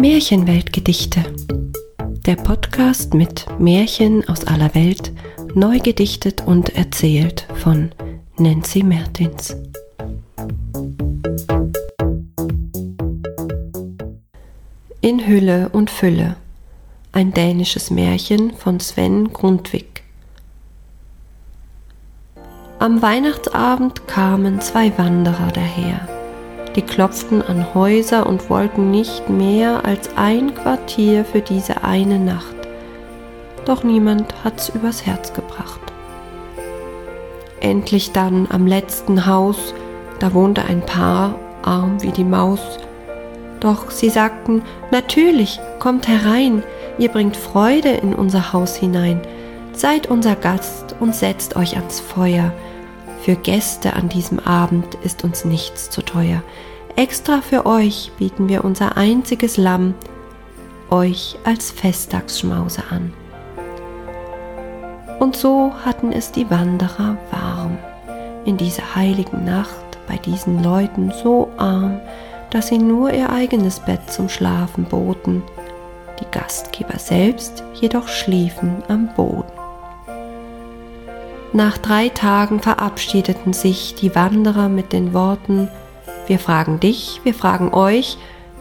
Märchenweltgedichte. Der Podcast mit Märchen aus aller Welt, neu gedichtet und erzählt von Nancy Mertins. In Hülle und Fülle. Ein dänisches Märchen von Sven Grundvik. Am Weihnachtsabend kamen zwei Wanderer daher. Die klopften an Häuser und wollten nicht mehr als ein Quartier für diese eine Nacht. Doch niemand hat's übers Herz gebracht. Endlich dann am letzten Haus, da wohnte ein Paar, arm wie die Maus. Doch sie sagten, natürlich, kommt herein, ihr bringt Freude in unser Haus hinein. Seid unser Gast und setzt euch ans Feuer. Für Gäste an diesem Abend ist uns nichts zu teuer. Extra für euch bieten wir unser einziges Lamm euch als Festtagsschmause an. Und so hatten es die Wanderer warm in dieser heiligen Nacht bei diesen Leuten so arm, dass sie nur ihr eigenes Bett zum Schlafen boten, die Gastgeber selbst jedoch schliefen am Boden. Nach drei Tagen verabschiedeten sich die Wanderer mit den Worten wir fragen dich, wir fragen euch,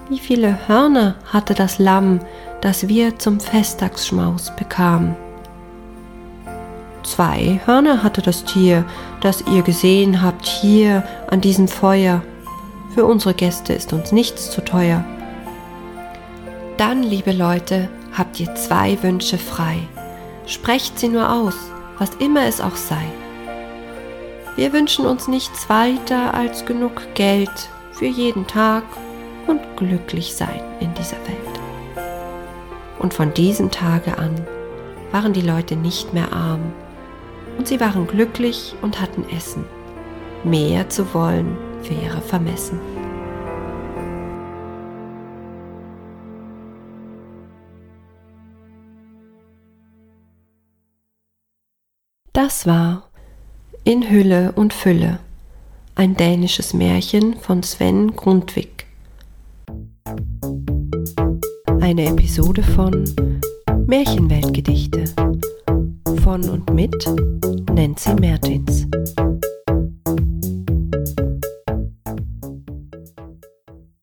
wie viele Hörner hatte das Lamm, das wir zum Festtagsschmaus bekamen? Zwei Hörner hatte das Tier, das ihr gesehen habt hier an diesem Feuer. Für unsere Gäste ist uns nichts zu teuer. Dann, liebe Leute, habt ihr zwei Wünsche frei. Sprecht sie nur aus, was immer es auch sei. Wir wünschen uns nichts weiter als genug Geld für jeden Tag und glücklich sein in dieser Welt. Und von diesem Tage an waren die Leute nicht mehr arm und sie waren glücklich und hatten Essen. Mehr zu wollen wäre vermessen. Das war in Hülle und Fülle. Ein dänisches Märchen von Sven Grundvik. Eine Episode von Märchenweltgedichte von und mit Nancy Mertins.